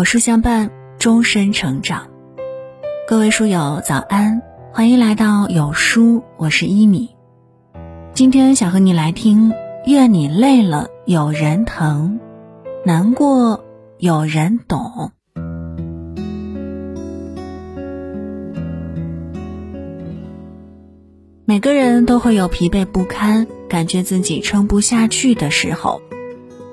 有书相伴，终身成长。各位书友早安，欢迎来到有书，我是一米。今天想和你来听：愿你累了有人疼，难过有人懂。每个人都会有疲惫不堪、感觉自己撑不下去的时候，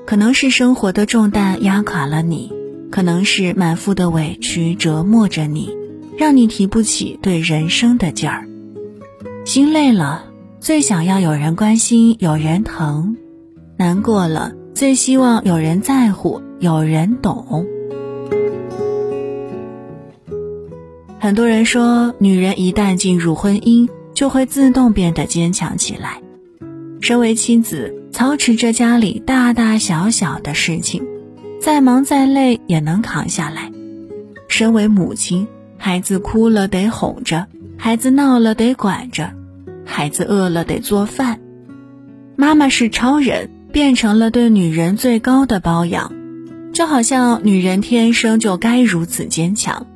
可能是生活的重担压垮了你，可能是满腹的委屈折磨着你，让你提不起对人生的劲儿。心累了，最想要有人关心、有人疼；难过了，最希望有人在乎、有人懂。很多人说，女人一旦进入婚姻，就会自动变得坚强起来。身为妻子，操持着家里大大小小的事情，再忙再累也能扛下来；身为母亲，孩子哭了得哄着，孩子闹了得管着，孩子饿了得做饭。妈妈是超人，变成了对女人最高的包养，就好像女人天生就该如此坚强。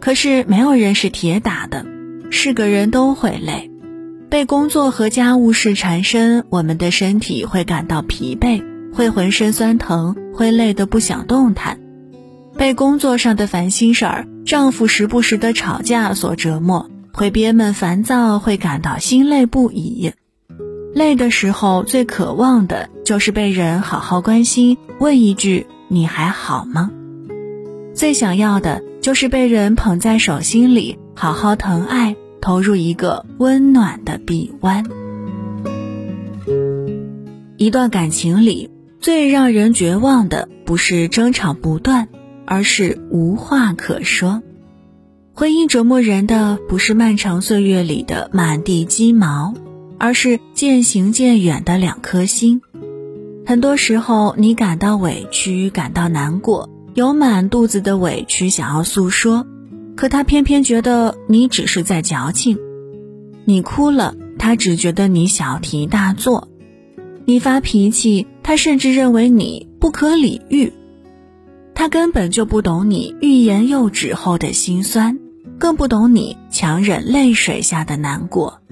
可是没有人是铁打的。是个人都会累，被工作和家务事缠身，我们的身体会感到疲惫，会浑身酸疼，会累得不想动弹。被工作上的烦心事儿、丈夫时不时的吵架所折磨，会憋闷烦躁，会感到心累不已。累的时候，最渴望的就是被人好好关心，问一句“你还好吗？”最想要的就是被人捧在手心里。好好疼爱，投入一个温暖的臂弯。一段感情里，最让人绝望的不是争吵不断，而是无话可说。婚姻折磨人的不是漫长岁月里的满地鸡毛，而是渐行渐远的两颗心。很多时候，你感到委屈，感到难过，有满肚子的委屈想要诉说。可他偏偏觉得你只是在矫情，你哭了，他只觉得你小题大做；你发脾气，他甚至认为你不可理喻。他根本就不懂你欲言又止后的心酸，更不懂你强忍泪水下的难过。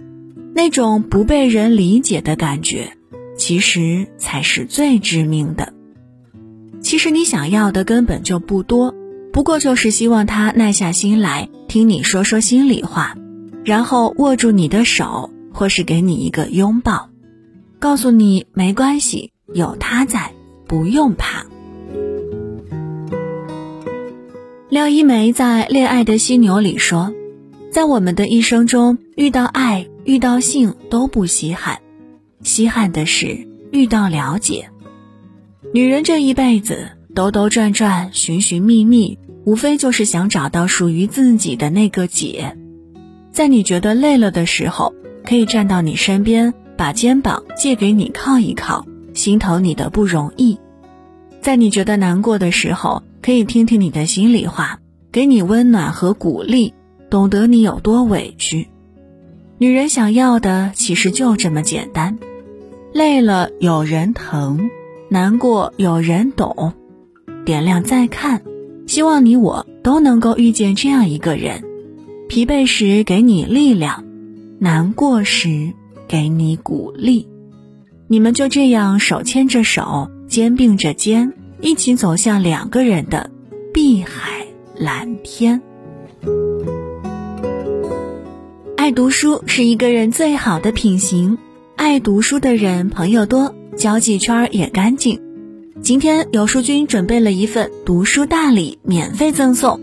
那种不被人理解的感觉，其实才是最致命的。其实你想要的根本就不多。不过就是希望他耐下心来听你说说心里话，然后握住你的手，或是给你一个拥抱，告诉你没关系，有他在，不用怕。廖一梅在《恋爱的犀牛》里说，在我们的一生中，遇到爱、遇到性都不稀罕，稀罕的是遇到了解。女人这一辈子兜兜转转，寻寻觅觅。无非就是想找到属于自己的那个解，在你觉得累了的时候，可以站到你身边，把肩膀借给你靠一靠，心疼你的不容易；在你觉得难过的时候，可以听听你的心里话，给你温暖和鼓励，懂得你有多委屈。女人想要的其实就这么简单：累了有人疼，难过有人懂，点亮再看。希望你我都能够遇见这样一个人，疲惫时给你力量，难过时给你鼓励，你们就这样手牵着手，肩并着肩，一起走向两个人的碧海蓝天。爱读书是一个人最好的品行，爱读书的人朋友多，交际圈也干净。今天有书君准备了一份读书大礼，免费赠送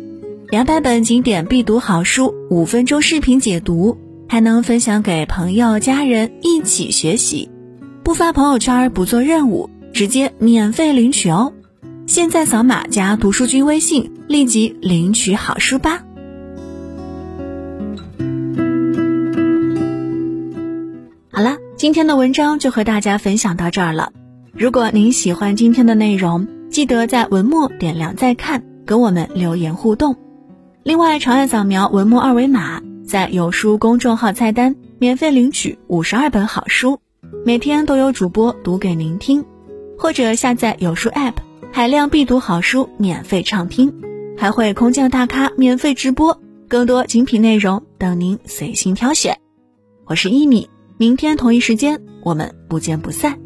两百本经典必读好书，五分钟视频解读，还能分享给朋友家人一起学习，不发朋友圈，不做任务，直接免费领取哦！现在扫码加读书君微信，立即领取好书吧。好了，今天的文章就和大家分享到这儿了。如果您喜欢今天的内容，记得在文末点亮再看，跟我们留言互动。另外，长按扫描文末二维码，在有书公众号菜单免费领取五十二本好书，每天都有主播读给您听。或者下载有书 App，海量必读好书免费畅听，还会空降大咖免费直播，更多精品内容等您随心挑选。我是一米，明天同一时间我们不见不散。